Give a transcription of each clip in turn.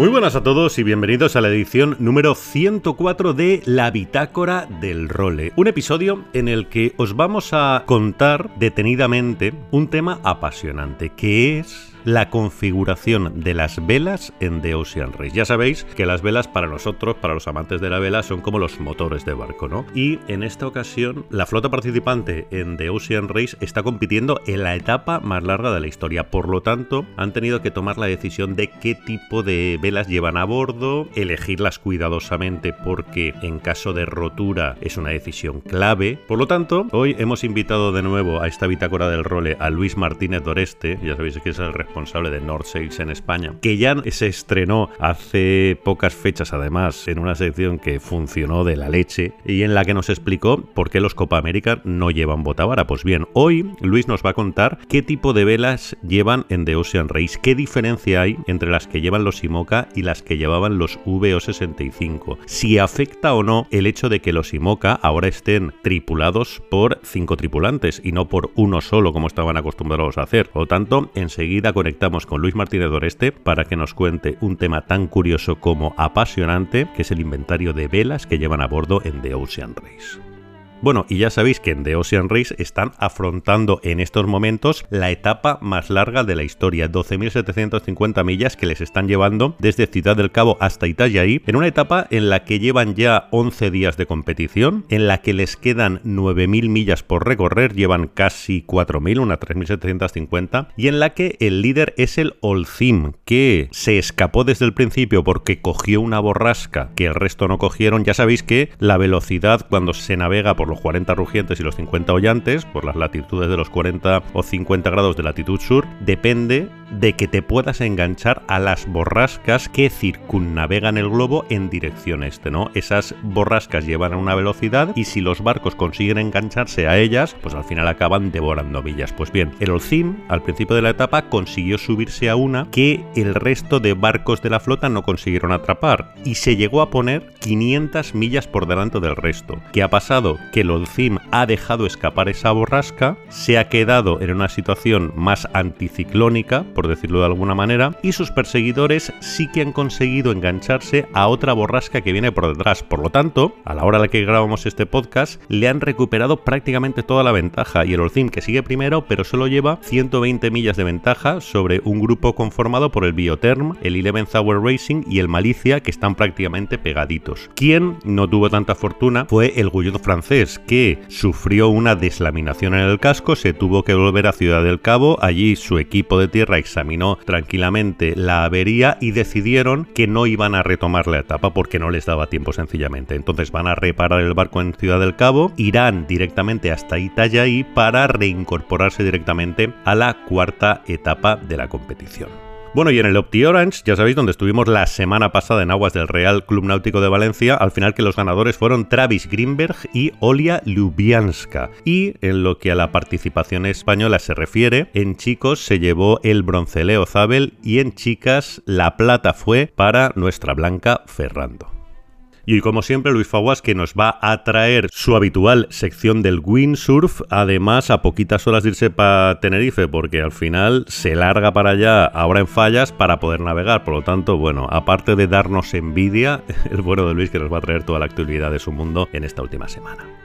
Muy buenas a todos y bienvenidos a la edición número 104 de La Bitácora del Role. Un episodio en el que os vamos a contar detenidamente un tema apasionante, que es la configuración de las velas en The Ocean Race. Ya sabéis que las velas para nosotros, para los amantes de la vela, son como los motores de barco, ¿no? Y en esta ocasión, la flota participante en The Ocean Race está compitiendo en la etapa más larga de la historia. Por lo tanto, han tenido que tomar la decisión de qué tipo de velas llevan a bordo, elegirlas cuidadosamente porque en caso de rotura es una decisión clave. Por lo tanto, hoy hemos invitado de nuevo a esta bitácora del role a Luis Martínez Doreste, ya sabéis que es el responsable de North Sales en España, que ya se estrenó hace pocas fechas además en una sección que funcionó de la leche y en la que nos explicó por qué los Copa América no llevan botavara. Pues bien, hoy Luis nos va a contar qué tipo de velas llevan en The Ocean Race, qué diferencia hay entre las que llevan los IMOCA y las que llevaban los VO65, si afecta o no el hecho de que los IMOCA ahora estén tripulados por cinco tripulantes y no por uno solo como estaban acostumbrados a hacer. Por lo tanto, enseguida conectamos con Luis Martínez Doreste para que nos cuente un tema tan curioso como apasionante, que es el inventario de velas que llevan a bordo en The Ocean Race. Bueno, y ya sabéis que en The Ocean Race están afrontando en estos momentos la etapa más larga de la historia, 12.750 millas que les están llevando desde Ciudad del Cabo hasta Itajaí, en una etapa en la que llevan ya 11 días de competición, en la que les quedan 9.000 millas por recorrer, llevan casi 4.000, unas 3.750, y en la que el líder es el Olcim, que se escapó desde el principio porque cogió una borrasca que el resto no cogieron. Ya sabéis que la velocidad cuando se navega por los 40 rugientes y los 50 hollantes, por las latitudes de los 40 o 50 grados de latitud sur, depende de que te puedas enganchar a las borrascas que circunnavegan el globo en dirección este, ¿no? Esas borrascas llevan a una velocidad y si los barcos consiguen engancharse a ellas, pues al final acaban devorando millas. Pues bien, el Olcim al principio de la etapa consiguió subirse a una que el resto de barcos de la flota no consiguieron atrapar y se llegó a poner 500 millas por delante del resto. ¿Qué ha pasado? Que el Olcim ha dejado escapar esa borrasca, se ha quedado en una situación más anticiclónica, por decirlo de alguna manera, y sus perseguidores sí que han conseguido engancharse a otra borrasca que viene por detrás. Por lo tanto, a la hora en la que grabamos este podcast, le han recuperado prácticamente toda la ventaja y el Olcim que sigue primero, pero solo lleva 120 millas de ventaja sobre un grupo conformado por el Bioterm, el Eleven Hour Racing y el Malicia que están prácticamente pegaditos. Quien no tuvo tanta fortuna fue el Guyot francés, que sufrió una deslaminación en el casco, se tuvo que volver a Ciudad del Cabo, allí su equipo de tierra examinó tranquilamente la avería y decidieron que no iban a retomar la etapa porque no les daba tiempo sencillamente. Entonces van a reparar el barco en Ciudad del Cabo, irán directamente hasta Itajaí para reincorporarse directamente a la cuarta etapa de la competición. Bueno, y en el Opti Orange, ya sabéis, donde estuvimos la semana pasada en aguas del Real Club Náutico de Valencia, al final que los ganadores fueron Travis Greenberg y Olia Lubianska. Y en lo que a la participación española se refiere, en chicos se llevó el bronce Leo Zabel y en chicas la plata fue para nuestra Blanca Ferrando. Y como siempre, Luis Faguas que nos va a traer su habitual sección del windsurf, además a poquitas horas de irse para Tenerife, porque al final se larga para allá ahora en fallas para poder navegar. Por lo tanto, bueno, aparte de darnos envidia, el bueno de Luis que nos va a traer toda la actividad de su mundo en esta última semana.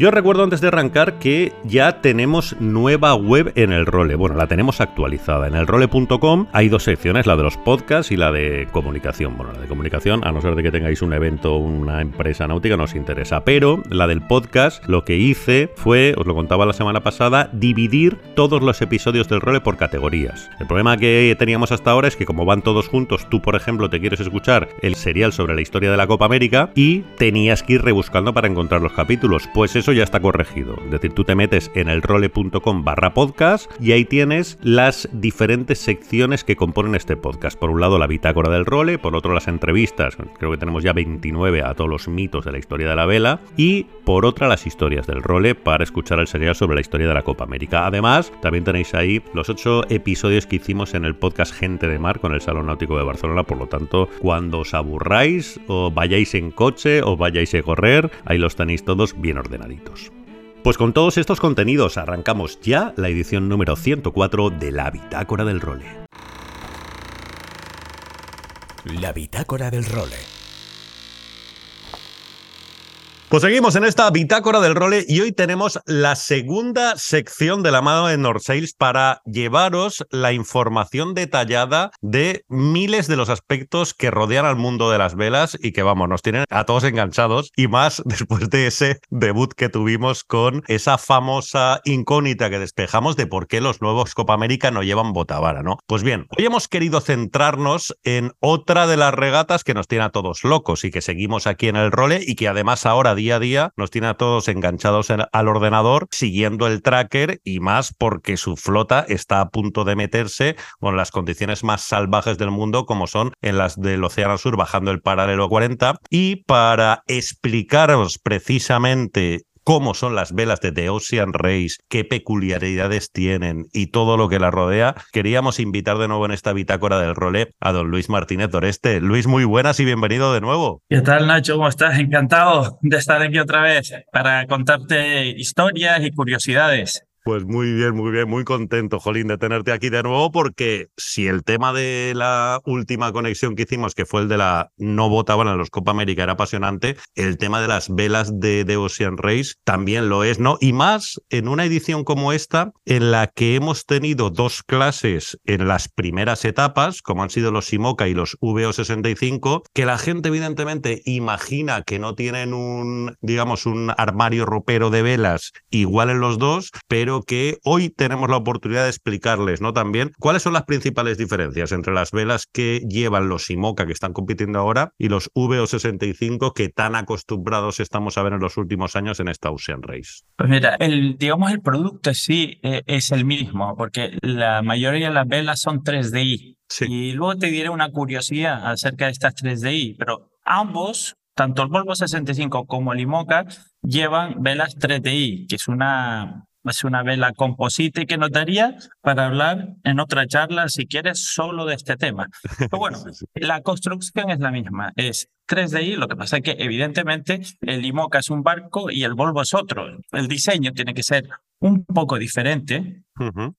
Yo recuerdo antes de arrancar que ya tenemos nueva web en el role. Bueno, la tenemos actualizada. En el role.com hay dos secciones, la de los podcasts y la de comunicación. Bueno, la de comunicación, a no ser de que tengáis un evento una empresa náutica, no os interesa. Pero la del podcast, lo que hice fue, os lo contaba la semana pasada, dividir todos los episodios del role por categorías. El problema que teníamos hasta ahora es que como van todos juntos, tú por ejemplo te quieres escuchar el serial sobre la historia de la Copa América y tenías que ir rebuscando para encontrar los capítulos. Pues eso ya está corregido. Es decir, tú te metes en el role.com barra podcast y ahí tienes las diferentes secciones que componen este podcast. Por un lado la bitácora del role, por otro las entrevistas, creo que tenemos ya 29 a todos los mitos de la historia de la vela, y por otra las historias del role para escuchar el serial sobre la historia de la Copa América. Además, también tenéis ahí los ocho episodios que hicimos en el podcast Gente de Mar con el Salón Náutico de Barcelona, por lo tanto, cuando os aburráis o vayáis en coche o vayáis a correr, ahí los tenéis todos bien Pues con todos estos contenidos arrancamos ya la edición número 104 de la Bitácora del Role. La Bitácora del Role. Pues seguimos en esta bitácora del role y hoy tenemos la segunda sección de la mano de Norsails para llevaros la información detallada de miles de los aspectos que rodean al mundo de las velas y que vamos, nos tienen a todos enganchados y más después de ese debut que tuvimos con esa famosa incógnita que despejamos de por qué los nuevos Copa América no llevan botavara, ¿no? Pues bien, hoy hemos querido centrarnos en otra de las regatas que nos tiene a todos locos y que seguimos aquí en el role y que además ahora día a día nos tiene a todos enganchados al ordenador siguiendo el tracker y más porque su flota está a punto de meterse con las condiciones más salvajes del mundo como son en las del Océano Sur bajando el paralelo 40 y para explicaros precisamente cómo son las velas de The Ocean Race, qué peculiaridades tienen y todo lo que la rodea, queríamos invitar de nuevo en esta bitácora del role a don Luis Martínez Doreste. Luis, muy buenas y bienvenido de nuevo. ¿Qué tal, Nacho? ¿Cómo estás? Encantado de estar aquí otra vez para contarte historias y curiosidades. Pues muy bien, muy bien, muy contento, Jolín, de tenerte aquí de nuevo, porque si el tema de la última conexión que hicimos, que fue el de la no votaban en los Copa América, era apasionante, el tema de las velas de, de Ocean Race también lo es, ¿no? Y más en una edición como esta, en la que hemos tenido dos clases en las primeras etapas, como han sido los Simoca y los VO65, que la gente evidentemente imagina que no tienen un, digamos, un armario ropero de velas igual en los dos, pero que hoy tenemos la oportunidad de explicarles, ¿no? También cuáles son las principales diferencias entre las velas que llevan los IMOCA que están compitiendo ahora y los VO65 que tan acostumbrados estamos a ver en los últimos años en esta Ocean Race. Pues mira, el, digamos el producto sí eh, es el mismo, porque la mayoría de las velas son 3DI. Y luego te diré una curiosidad acerca de estas 3DI, pero ambos tanto el Volvo 65 como el IMOCA llevan velas 3DI, que es una es una vela composite que nos daría para hablar en otra charla, si quieres, solo de este tema. Pero bueno, la construcción es la misma, es 3DI, lo que pasa es que evidentemente el IMOCA es un barco y el Volvo es otro. El diseño tiene que ser un poco diferente.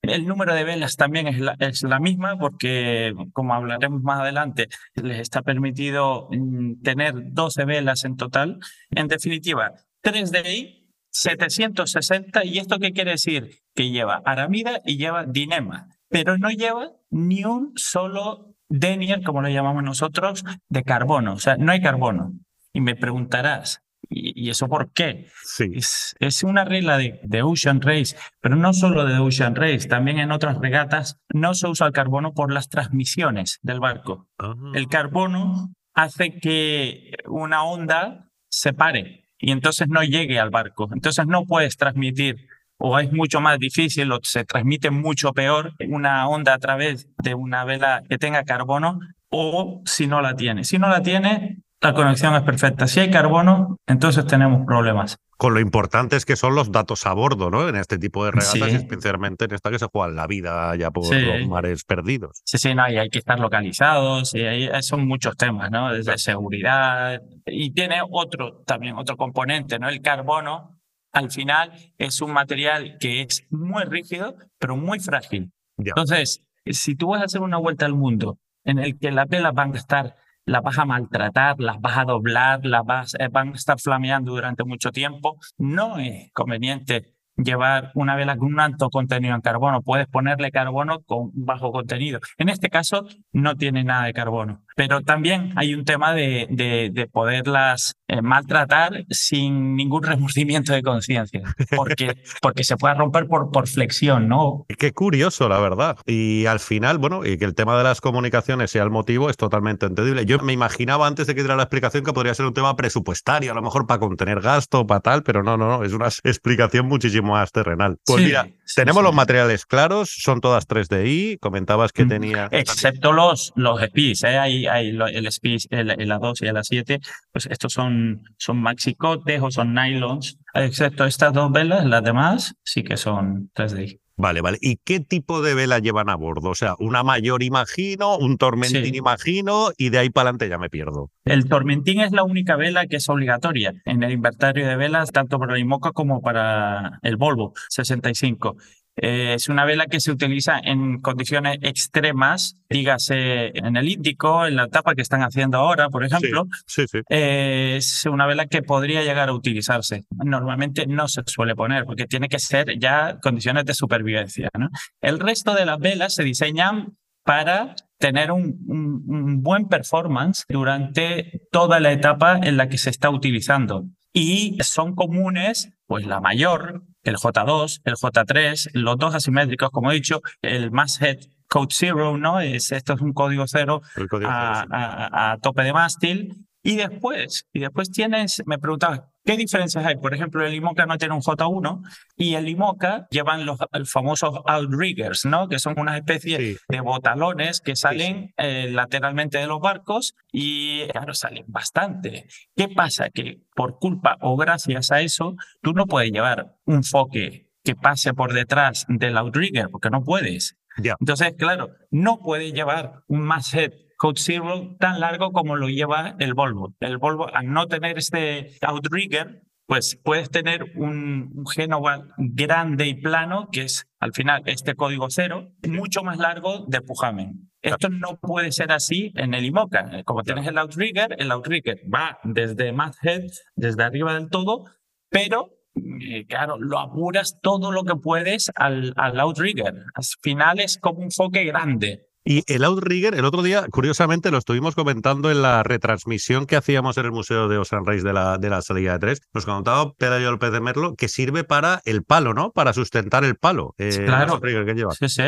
El número de velas también es la, es la misma porque, como hablaremos más adelante, les está permitido mm, tener 12 velas en total. En definitiva, 3DI 760, ¿y esto qué quiere decir? Que lleva aramida y lleva dinema, pero no lleva ni un solo denier, como lo llamamos nosotros, de carbono, o sea, no hay carbono. Y me preguntarás, ¿y, eso por qué? Sí. Es, es una regla de, de, Ocean Race, pero no solo de Ocean Race, también en otras regatas no se usa el carbono por las transmisiones del barco. El carbono hace que una onda se pare y entonces no llegue al barco. Entonces no puedes transmitir o es mucho más difícil o se transmite mucho peor una onda a través de una vela que tenga carbono o si no la tiene. Si no la tiene, la conexión es perfecta. Si hay carbono, entonces tenemos problemas. Con lo importantes que son los datos a bordo, ¿no? En este tipo de regatas, especialmente en esta que se juega la vida ya por los mares perdidos. Sí, sí, no, y hay que estar localizados, y hay, son muchos temas, ¿no? Desde seguridad. Y tiene otro, también otro componente, ¿no? El carbono, al final, es un material que es muy rígido, pero muy frágil. Entonces, si tú vas a hacer una vuelta al mundo en el que las velas van a estar las vas a maltratar, las vas a doblar, las vas, eh, van a estar flameando durante mucho tiempo. No es conveniente llevar una vela con un alto contenido en carbono. Puedes ponerle carbono con bajo contenido. En este caso, no tiene nada de carbono. Pero también hay un tema de, de, poderlas eh, maltratar sin ningún remordimiento de conciencia, porque, porque se puede romper por, por flexión, ¿no? Qué curioso, la verdad. Y al final, bueno, y que el tema de las comunicaciones sea el motivo es totalmente entendible. Yo me imaginaba antes de que diera la explicación que podría ser un tema presupuestario, a lo mejor para contener gasto, para tal, pero no, no, no, es una explicación muchísimo más terrenal. Pues mira, tenemos los materiales claros, son todas 3DI, comentabas que mm, tenía... Excepto los, los SPIs, ¿eh? hay, hay el SPIs, el, el, A2 y el A7, pues estos son, son maxicotes o son nylons, excepto estas dos velas, las demás sí que son 3DI. Vale, vale. ¿Y qué tipo de vela llevan a bordo? O sea, una mayor imagino, un tormentín imagino, y de ahí para adelante ya me pierdo. El tormentín es la única vela que es obligatoria en el inventario de velas, tanto para el IMOCA como para el Volvo 65. Eh, es una vela que se utiliza en condiciones extremas, dígase en el Índico, en la etapa que están haciendo ahora, por ejemplo. Sí, sí, eh, es una vela que podría llegar a utilizarse. Normalmente no se suele poner porque tiene que ser ya condiciones de supervivencia. ¿no? El resto de las velas se diseñan para tener un, un buen performance durante toda la etapa en la que se está utilizando. Y son comunes, pues la mayor, el J2, el J3, los dos asimétricos, como he dicho, el Masthead Code Zero, ¿no? Es, esto es un código cero, a, tope de mástil. Y después, y después tienes, me preguntaba, ¿qué diferencias hay? Por ejemplo, el IMOCA no tiene un J1 y el IMOCA llevan los famosos outriggers, ¿no? Que son una especie de botalones que salen eh, lateralmente de los barcos y, claro, salen bastante. ¿Qué pasa? Que por culpa o gracias a eso, tú no puedes llevar un foque que pase por detrás del outrigger, porque no puedes. Entonces, claro, no puedes llevar un masthead Code Zero tan largo como lo lleva el Volvo. El Volvo, al no tener este outrigger, pues puedes tener un, un Genova grande y plano, que es al final este código cero, mucho más largo de pujamen. Esto no puede ser así en el IMOCA. Como tienes el outrigger, el outrigger va desde Head, desde arriba del todo, pero eh, claro, lo apuras todo lo que puedes al, al outrigger. Al final es como un foque grande. Y el Outrigger, el otro día, curiosamente, lo estuvimos comentando en la retransmisión que hacíamos en el Museo de Ocean Race de la, de la salida de tres. Nos contaba Pedro López de Merlo que sirve para el palo, ¿no? Para sustentar el palo. Eh, claro. El que lleva. Sí, sí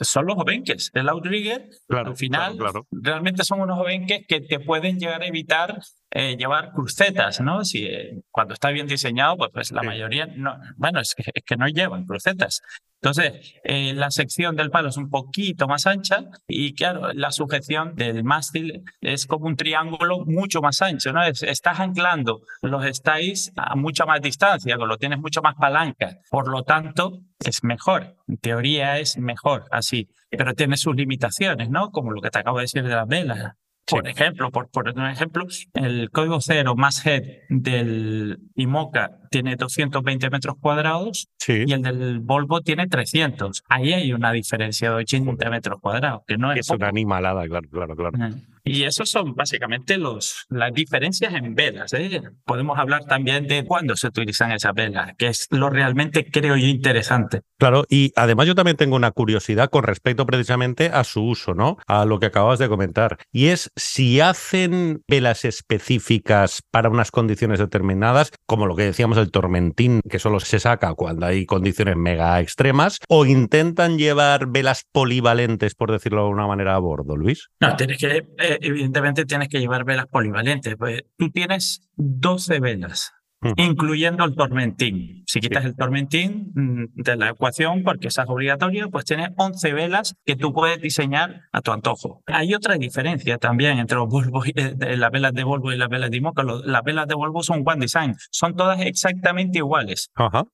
son los obenques. El outrigger, al final, realmente son unos obenques que te pueden llegar a evitar eh, llevar crucetas, ¿no? Si eh, cuando está bien diseñado, pues, pues la mayoría no, bueno, es que, es que no llevan crucetas. Entonces, eh, la sección del palo es un poquito más ancha y claro, la sujeción del mástil es como un triángulo mucho más ancho, ¿no? estás anclando los estáis a mucha más distancia, lo tienes mucho más palanca. Por lo tanto, es mejor. En teoría es mejor así, pero tiene sus limitaciones, ¿no? Como lo que te acabo de decir de las velas. Por ejemplo, por, por un ejemplo, el código cero más head del IMOCA tiene 220 metros cuadrados y el del Volvo tiene 300. Ahí hay una diferencia de 80 metros cuadrados, que no es. Es una animalada, claro, claro, claro. Y esos son básicamente los, las diferencias en velas. ¿eh? Podemos hablar también de cuándo se utilizan esas velas, que es lo realmente creo yo interesante. Claro, y además yo también tengo una curiosidad con respecto precisamente a su uso, ¿no? A lo que acabas de comentar. Y es si hacen velas específicas para unas condiciones determinadas, como lo que decíamos el tormentín, que solo se saca cuando hay condiciones mega extremas, o intentan llevar velas polivalentes, por decirlo de alguna manera, a bordo, Luis. No, tienes que eh, evidentemente tienes que llevar velas polivalentes. Pues tú tienes 12 velas incluyendo el tormentín. Si quitas el tormentín mm, de la ecuación, porque esa es obligatoria, pues tienes 11 velas que tú puedes diseñar a tu antojo. Hay otra diferencia también entre los Volvo y, eh, las velas de Volvo y las velas de Imoca. Las velas de Volvo son One Design, son todas exactamente iguales.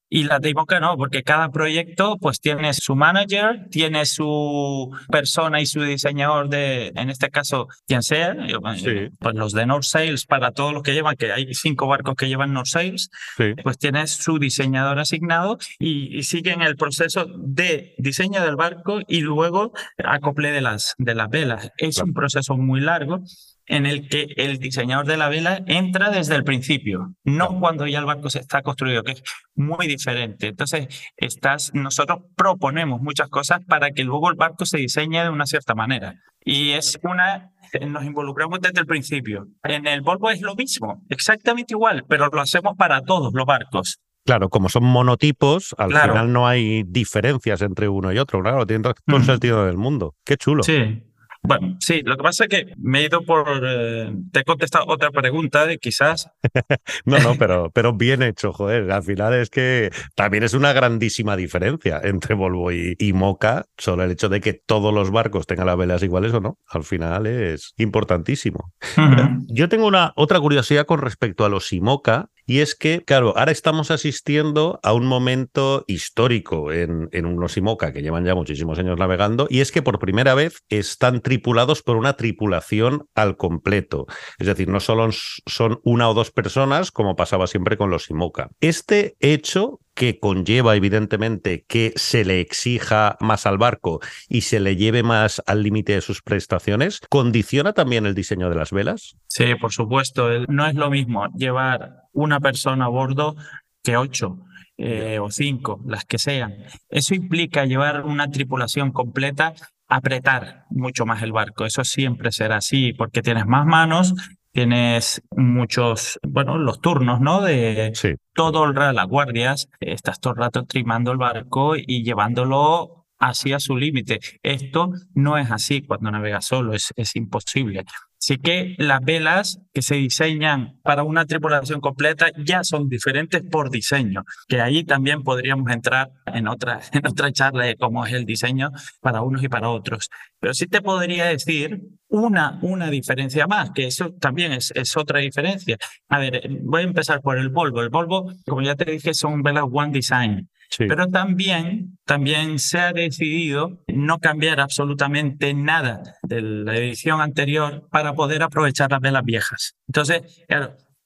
Y las de Imoca no, porque cada proyecto pues tiene su manager, tiene su persona y su diseñador de, en este caso, quien sea, pues los de North Sales para todos los que llevan, que hay cinco barcos que llevan North pues tienes su diseñador asignado y, siguen el proceso de diseño del barco y luego acople de las, de las velas. Es un proceso muy largo en el que el diseñador de la vela entra desde el principio, no cuando ya el barco se está construido, que es muy diferente. Entonces, estás, nosotros proponemos muchas cosas para que luego el barco se diseñe de una cierta manera. Y es una, nos involucramos desde el principio. En el Volvo es lo mismo, exactamente igual, pero lo hacemos para todos los barcos. Claro, como son monotipos, al final no hay diferencias entre uno y otro. Claro, tiene todo el sentido del mundo. Qué chulo. Sí. Bueno, sí, lo que pasa es que me he ido por. Eh, te he contestado otra pregunta de quizás. no, no, pero, pero bien hecho, joder. Al final es que también es una grandísima diferencia entre Volvo y, y Moca, solo el hecho de que todos los barcos tengan las velas iguales o no. Al final es importantísimo. Yo tengo una otra curiosidad con respecto a los IMOCA y es que, claro, ahora estamos asistiendo a un momento histórico en, en unos IMOCA que llevan ya muchísimos años navegando, y es que por primera vez están tripulados por una tripulación al completo. Es decir, no solo son una o dos personas, como pasaba siempre con los IMOCA. Este hecho que conlleva evidentemente que se le exija más al barco y se le lleve más al límite de sus prestaciones, ¿condiciona también el diseño de las velas? Sí, por supuesto. No es lo mismo llevar una persona a bordo que ocho. Eh, o cinco, las que sean. Eso implica llevar una tripulación completa, apretar mucho más el barco. Eso siempre será así, porque tienes más manos tienes muchos, bueno, los turnos, ¿no? De todo el rato, las guardias, estás todo el rato trimando el barco y llevándolo hacia su límite. Esto no es así cuando navegas solo, es, es imposible. Así que las velas que se diseñan para una tripulación completa ya son diferentes por diseño, que ahí también podríamos entrar en otra, en otra charla de cómo es el diseño para unos y para otros. Pero sí te podría decir una, una diferencia más, que eso también es, es otra diferencia. A ver, voy a empezar por el Volvo. El Volvo, como ya te dije, son velas One Design. Pero también, también se ha decidido no cambiar absolutamente nada de la edición anterior para poder aprovechar las velas viejas. Entonces,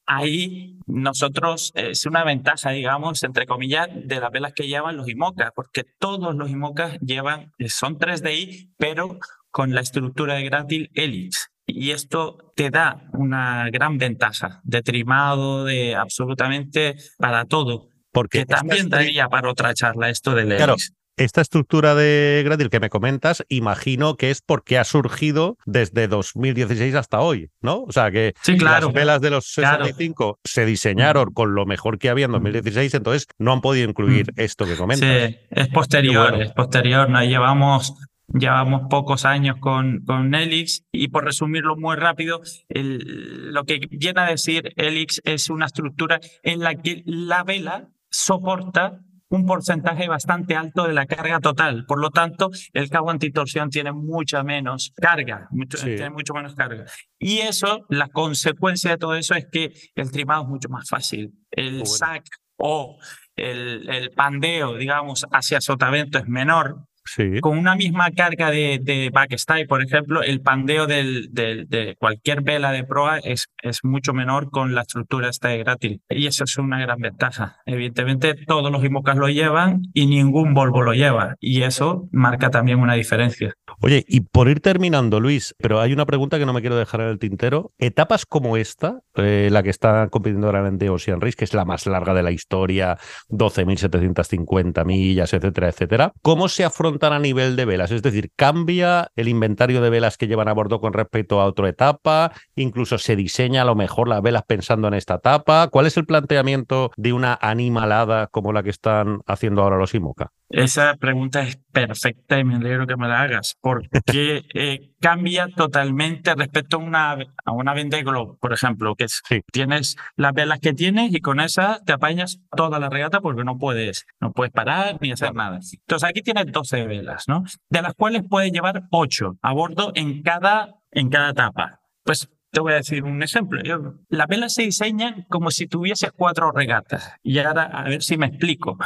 ahí nosotros es una ventaja, digamos, entre comillas, de las velas que llevan los IMOCA, porque todos los IMOCA llevan, son 3DI, pero con la estructura de grátil Helix. Y esto te da una gran ventaja de trimado, de absolutamente para todo. Porque también daría para otra charla esto del claro, Esta estructura de Gradil que me comentas, imagino que es porque ha surgido desde 2016 hasta hoy, ¿no? O sea, que las velas de los 65 se diseñaron con lo mejor que había en 2016, entonces no han podido incluir esto que comentas. Sí, es posterior, es posterior. Nos llevamos Llevamos pocos años con, con Elix y por resumirlo muy rápido, lo que viene a decir Elix es una estructura en la que la vela soporta un porcentaje bastante alto de la carga total. Por lo tanto, el cabo antitorsión tiene mucha menos carga, tiene mucho menos carga. Y eso, la consecuencia de todo eso es que el trimado es mucho más fácil. El sac o el, el pandeo, digamos, hacia sotavento es menor, con una misma carga de, de backstay, por ejemplo, el pandeo del, de cualquier vela de proa es, es mucho menor con la estructura esta de grátil. Y eso es una gran ventaja. Evidentemente, todos los IMOCAS lo llevan y ningún Volvo lo lleva. Y eso marca también una diferencia. Oye, y por ir terminando, Luis, pero hay una pregunta que no me quiero dejar en el tintero. Etapas como esta, eh, la que está compitiendo realmente Ocean Race, que es la más larga de la historia, 12.750 millas, etcétera, etcétera, ¿cómo se afronta a nivel de velas? Es decir, ¿cambia el inventario de velas que llevan a bordo con respecto a otra etapa? ¿Incluso se diseña a lo mejor las velas pensando en esta etapa? ¿Cuál es el planteamiento de una animalada como la que están haciendo ahora los IMOCA? Esa pregunta es perfecta y me alegro que me la hagas, porque eh, cambia totalmente respecto a una, a una Globe, por ejemplo, que tienes las velas que tienes y con esas te apañas toda la regata porque no puedes, no puedes parar ni hacer nada. Entonces aquí tienes 12 velas, ¿no? De las cuales puedes llevar 8 a bordo en cada, en cada etapa. Pues te voy a decir un ejemplo. Las velas se diseñan como si tuvieses cuatro regatas. Y ahora a ver si me explico.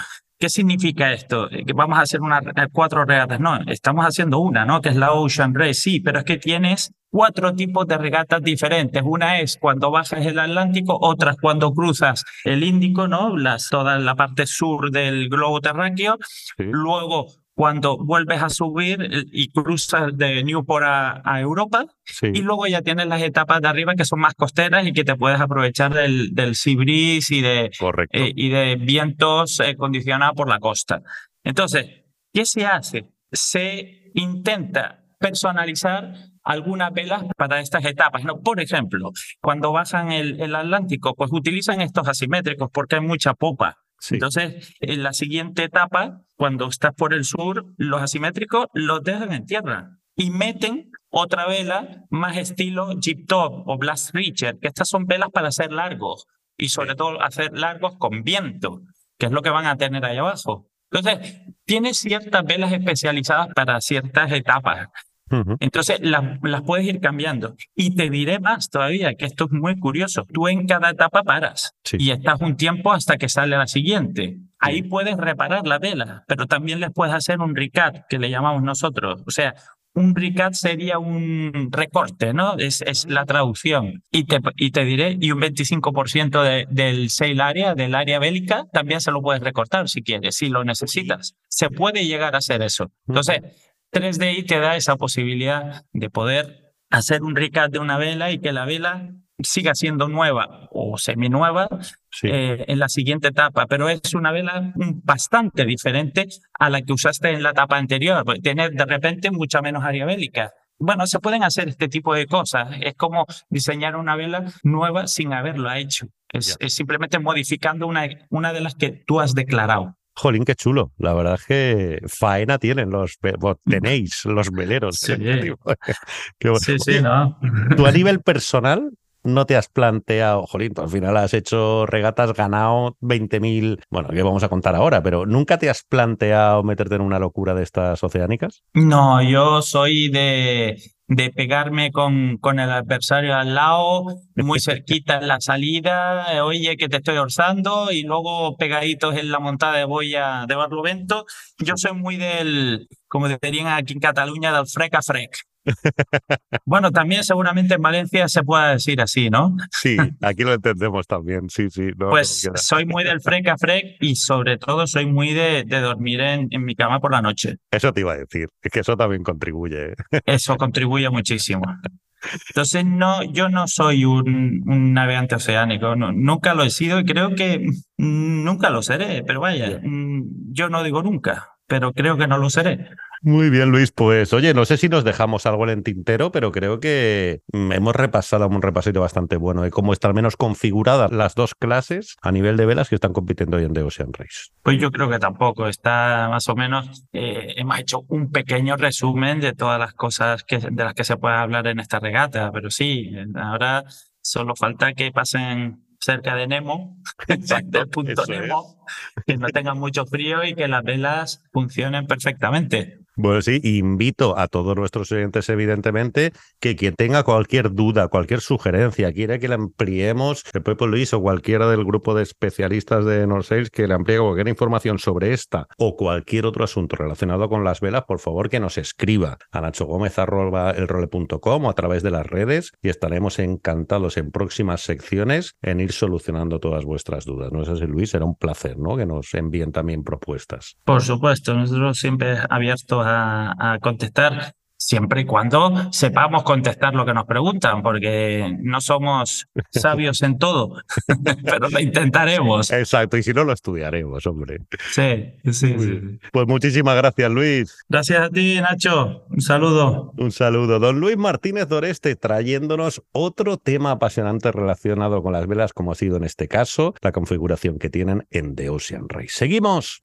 ¿Qué significa esto? Eh, ¿Que vamos a hacer una, eh, cuatro regatas? No, estamos haciendo una, ¿no? Que es la Ocean Race. Sí, pero es que tienes cuatro tipos de regatas diferentes. Una es cuando bajas el Atlántico, otra cuando cruzas el Índico, ¿no? Las, toda la parte sur del globo terráqueo. Luego cuando vuelves a subir eh, y cruzas de Newport a, Europa. Y luego ya tienes las etapas de arriba que son más costeras y que te puedes aprovechar del, del sea breeze y de, eh, y de vientos eh, condicionados por la costa. Entonces, ¿qué se hace? Se intenta personalizar algunas velas para estas etapas. ¿no? Por ejemplo, cuando bajan el, el Atlántico, pues utilizan estos asimétricos porque hay mucha popa. Entonces, en la siguiente etapa, cuando estás por el sur, los asimétricos los dejan en tierra y meten otra vela más estilo Jeep Top o Blast Reacher, que estas son velas para hacer largos y sobre todo hacer largos con viento, que es lo que van a tener ahí abajo. Entonces, tiene ciertas velas especializadas para ciertas etapas. Entonces las, puedes ir cambiando. Y te diré más todavía, que esto es muy curioso. Tú en cada etapa paras y estás un tiempo hasta que sale la siguiente. Ahí puedes reparar la vela, pero también les puedes hacer un recat, que le llamamos nosotros. O sea, un recat sería un recorte, ¿no? Es, es la traducción. Y te, y te diré, y un 25% de, del sail área, del área bélica, también se lo puedes recortar si quieres, si lo necesitas. Se puede llegar a hacer eso. Entonces, 3DI te da esa posibilidad de poder hacer un recap de una vela y que la vela siga siendo nueva o seminueva eh, en la siguiente etapa, pero es una vela bastante diferente a la que usaste en la etapa anterior, tiene de repente mucha menos área bélica. Bueno, se pueden hacer este tipo de cosas. Es como diseñar una vela nueva sin haberlo hecho. Es, es simplemente modificando una, una de las que tú has declarado. Jolín, qué chulo. La verdad es que faena tienen los, tenéis los veleros. Sí, sí, sí no. Tú a nivel personal, no te has planteado, jolín, al final has hecho regatas, ganado 20.000, bueno, ¿qué vamos a contar ahora? Pero ¿nunca te has planteado meterte en una locura de estas oceánicas? No, yo soy de, de pegarme con, con el adversario al lado, muy cerquita en la salida, oye que te estoy orzando y luego pegaditos en la montada de boya de Barlovento. Yo soy muy del, como dirían aquí en Cataluña, del frec a frec. Bueno, también seguramente en Valencia se pueda decir así, ¿no? Sí, aquí lo entendemos también, sí, sí. pues soy muy del frec a frec y sobre todo soy muy de, dormir en, en, mi cama por la noche. Eso te iba a decir, es que eso también contribuye. Eso contribuye muchísimo. Entonces, no, yo no soy un, un navegante oceánico, nunca lo he sido y creo que nunca lo seré, pero vaya, mm, yo no digo nunca, pero creo que no lo seré. Muy bien, Luis. Pues oye, no sé si nos dejamos algo en el tintero, pero creo que hemos repasado un repasito bastante bueno de cómo están menos configuradas las dos clases a nivel de velas que están compitiendo hoy en The Ocean Race. Pues yo creo que tampoco. Está más o menos, eh, hemos hecho un pequeño resumen de todas las cosas que, de las que se puede hablar en esta regata, pero sí, ahora solo falta que pasen cerca de Nemo, del punto Nemo, que no tengan mucho frío y que las velas funcionen perfectamente. Bueno, sí, invito a todos nuestros oyentes, evidentemente, que quien tenga cualquier duda, cualquier sugerencia, quiera que le ampliemos, el Pepe Luis o cualquiera del grupo de especialistas de Sales, que le amplíe cualquier información sobre esta o cualquier otro asunto relacionado con las velas, por favor que nos escriba a nachogomez.elrole.com o a través de las redes y estaremos encantados en próximas secciones en ir solucionando todas vuestras dudas. ¿No es así, Luis? Será un placer, ¿no? Que nos envíen también propuestas. Por supuesto, nosotros siempre abiertos a, contestar siempre y cuando sepamos contestar lo que nos preguntan, porque no somos sabios en todo, pero lo intentaremos. Exacto, y si no lo estudiaremos, hombre. Sí, sí, sí. Pues muchísimas gracias, Luis. Gracias a ti, Nacho. Un saludo. Un saludo. Don Luis Martínez Doreste trayéndonos otro tema apasionante relacionado con las velas, como ha sido en este caso, la configuración que tienen en The Ocean Race. Seguimos.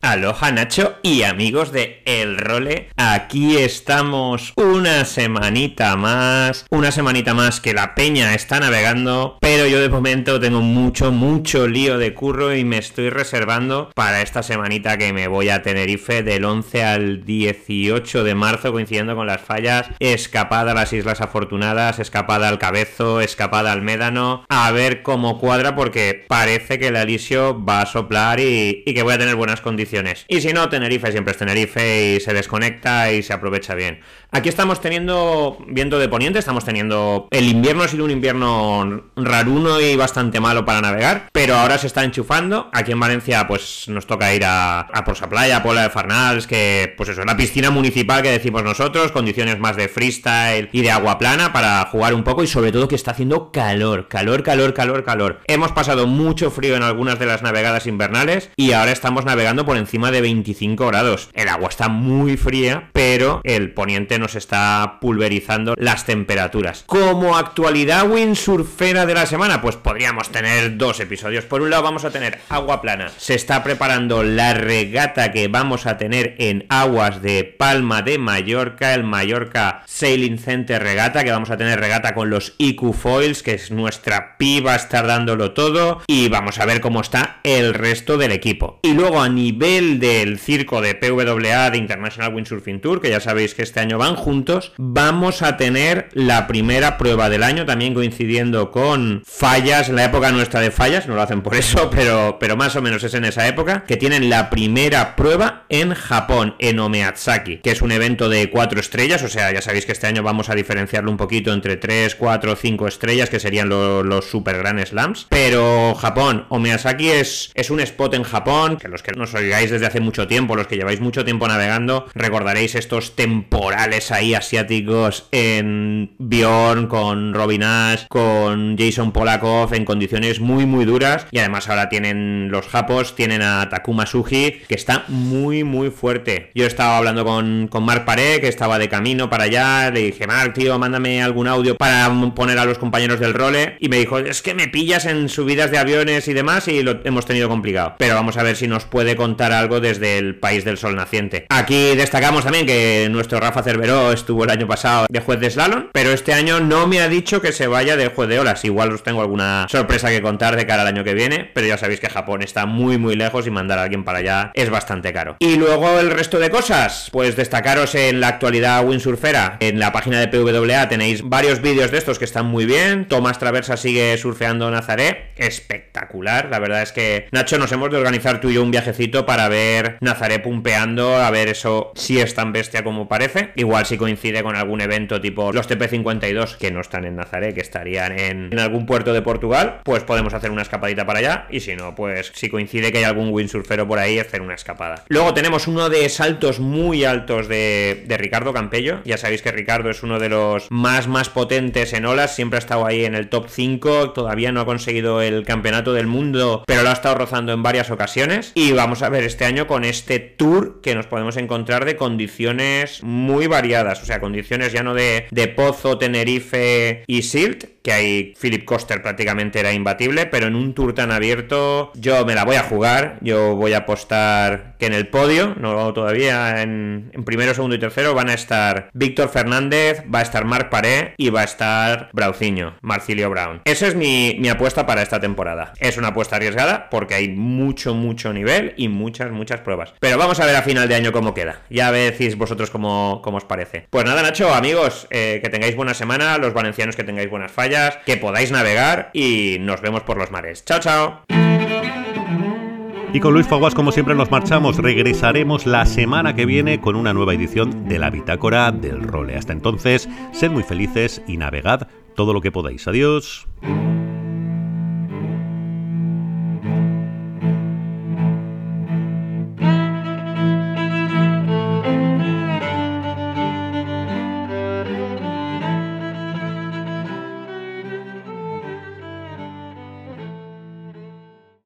Aloha Nacho y amigos de El Role, aquí estamos una semanita más, una semanita más que la peña está navegando, pero yo de momento tengo mucho, mucho lío de curro y me estoy reservando para esta semanita que me voy a Tenerife del 11 al 18 de marzo coincidiendo con las fallas, escapada a las Islas Afortunadas, escapada al Cabezo, escapada al Médano, a ver cómo cuadra porque parece que el Alisio va a soplar y, y que voy a tener buenas condiciones Y si no, Tenerife siempre es Tenerife y se desconecta y se aprovecha bien. Aquí estamos teniendo, viendo de poniente, estamos teniendo. El invierno ha sido un invierno raruno y bastante malo para navegar, pero ahora se está enchufando. Aquí en Valencia, pues nos toca ir a, a Porsa Playa, a Pola de Farnals, que, pues eso, es la piscina municipal que decimos nosotros, condiciones más de freestyle y de agua plana para jugar un poco y sobre todo que está haciendo calor, calor, calor, calor, calor. Hemos pasado mucho frío en algunas de las navegadas invernales y ahora estamos navegando por encima de 25 grados. El agua está muy fría, pero el poniente nos está pulverizando las temperaturas. Como actualidad windsurfera de la semana, pues podríamos tener dos episodios. Por un lado vamos a tener agua plana. Se está preparando la regata que vamos a tener en aguas de Palma de Mallorca, el Mallorca Sailing Center Regata, que vamos a tener regata con los IQ Foils, que es nuestra piba, estar dándolo todo. Y vamos a ver cómo está el resto del equipo. Y luego a nivel del circo de PWA de International Windsurfing Tour, que ya sabéis que este año va juntos, vamos a tener la primera prueba del año, también coincidiendo con fallas, la época nuestra de fallas, no lo hacen por eso, pero, pero más o menos es en esa época, que tienen la primera prueba en Japón, en Omeatsaki, que es un evento de cuatro estrellas, o sea, ya sabéis que este año vamos a diferenciarlo un poquito entre 3, 4, 5 estrellas, que serían los super gran slams, pero Japón, Omeatsaki es, es un spot en Japón, que los que nos desde hace mucho tiempo, los que lleváis mucho tiempo navegando, recordaréis estos temporales ahí asiáticos en Bjorn, con Robin Ash, con Jason Polakov en condiciones muy muy duras y además ahora tienen los japos, tienen a Takuma Suji que está muy muy fuerte. Yo estaba hablando con, con Mark Paré que estaba de camino para allá, le dije, Mark, tío, mándame algún audio para poner a los compañeros del role y me dijo, es que me pillas en subidas de aviones y demás y lo hemos tenido complicado. Pero vamos a ver si nos puede contar algo desde el país del sol naciente. Aquí destacamos también que nuestro Rafa Cerveró estuvo el año pasado de juez de slalom, pero este año no me ha dicho que se vaya de juez de olas. Igual os tengo alguna sorpresa que contar de cara al año que viene, pero ya sabéis que Japón está muy muy lejos y mandar a alguien para allá es bastante caro. Y luego el resto de cosas, pues destacaros en la actualidad windsurfera. En la página de PWA tenéis varios vídeos de estos que están muy bien. Tomás Traversa sigue surfeando Nazaré, espectacular. La verdad es que Nacho nos hemos de organizar tú y yo un viajecito para ver Nazaré pumpeando, a ver eso si es tan bestia como parece. Igual si coincide con algún evento tipo los TP52 que no están en Nazaré, que estarían en, algún puerto de Portugal, pues podemos hacer una escapadita para allá. Y si no, pues si coincide que hay algún windsurfero por ahí, hacer una escapada. Luego tenemos uno de saltos muy altos de, de Ricardo Campello. Ya sabéis que Ricardo es uno de los más, más potentes en olas. Siempre ha estado ahí en el top 5. Todavía no ha conseguido el campeonato del mundo, pero lo ha estado rozando en varias ocasiones. Y vamos a ver este año con este tour que nos podemos encontrar de condiciones muy variadas. O sea, condiciones ya no de, de Pozo, Tenerife y Silt, que ahí Philip Coster prácticamente era imbatible, pero en un tour tan abierto yo me la voy a jugar, yo voy a apostar que en el podio, no todavía, en, primero, segundo y tercero van a estar Víctor Fernández, va a estar Marc Paré y va a estar Brauciño, Marcilio Brown. Esa es mi, mi apuesta para esta temporada. Es una apuesta arriesgada porque hay mucho, mucho nivel y muchas, muchas pruebas. Pero vamos a ver a final de año cómo queda. Ya decís vosotros cómo, cómo os parece. Pues nada, Nacho, amigos, eh, que tengáis buena semana, los valencianos que tengáis buenas fallas, que podáis navegar y nos vemos por los mares. Chao, chao. Y con Luis Faguas, como siempre, nos marchamos. Regresaremos la semana que viene con una nueva edición de la Bitácora del Role. Hasta entonces, sed muy felices y navegad todo lo que podáis. Adiós.